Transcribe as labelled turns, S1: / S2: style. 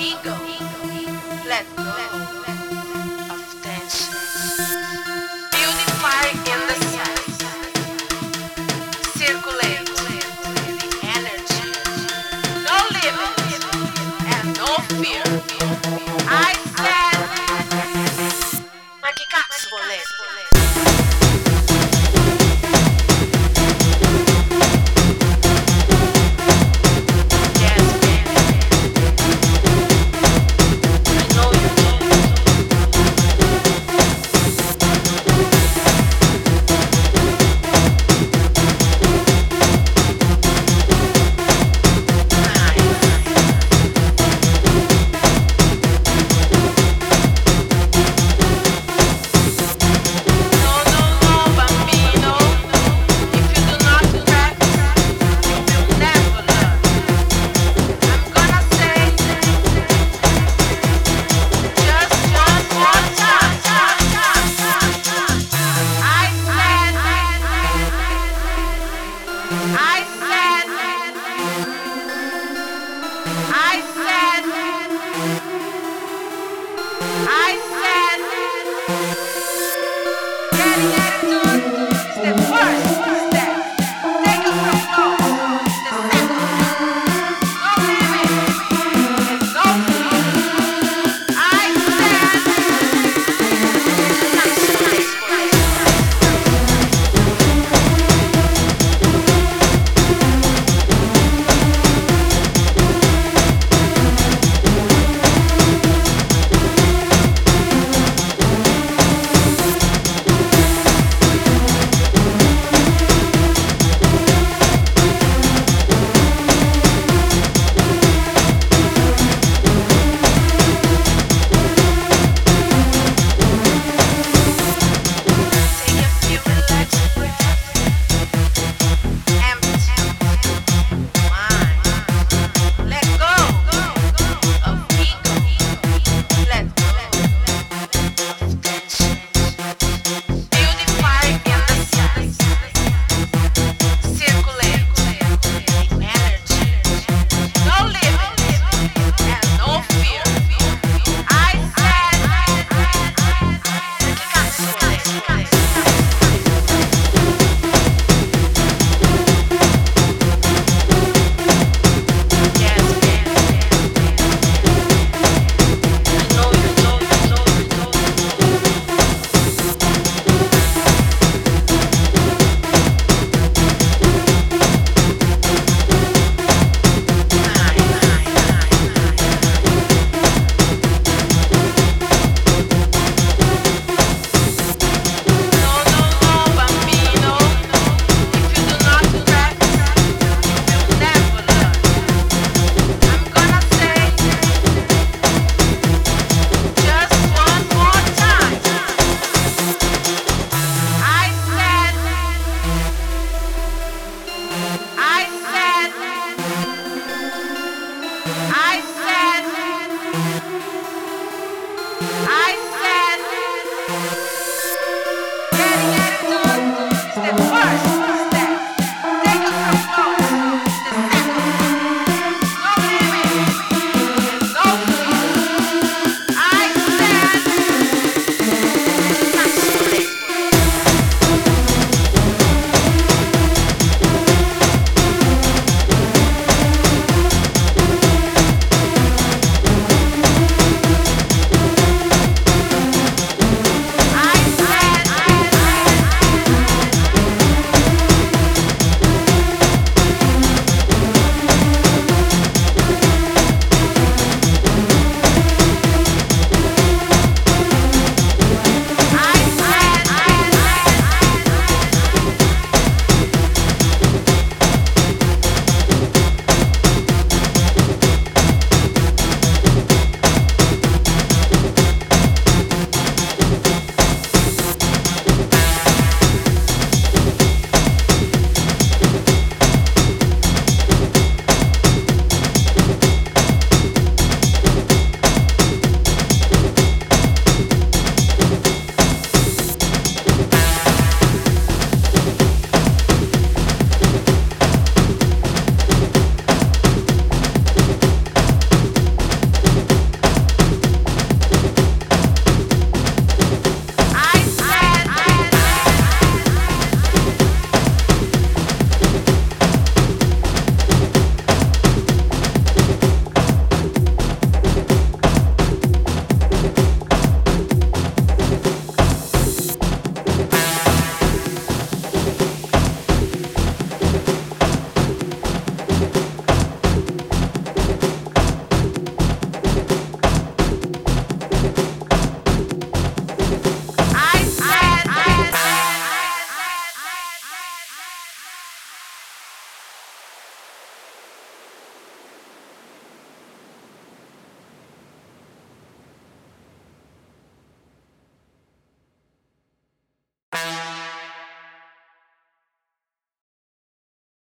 S1: ego. Let's go.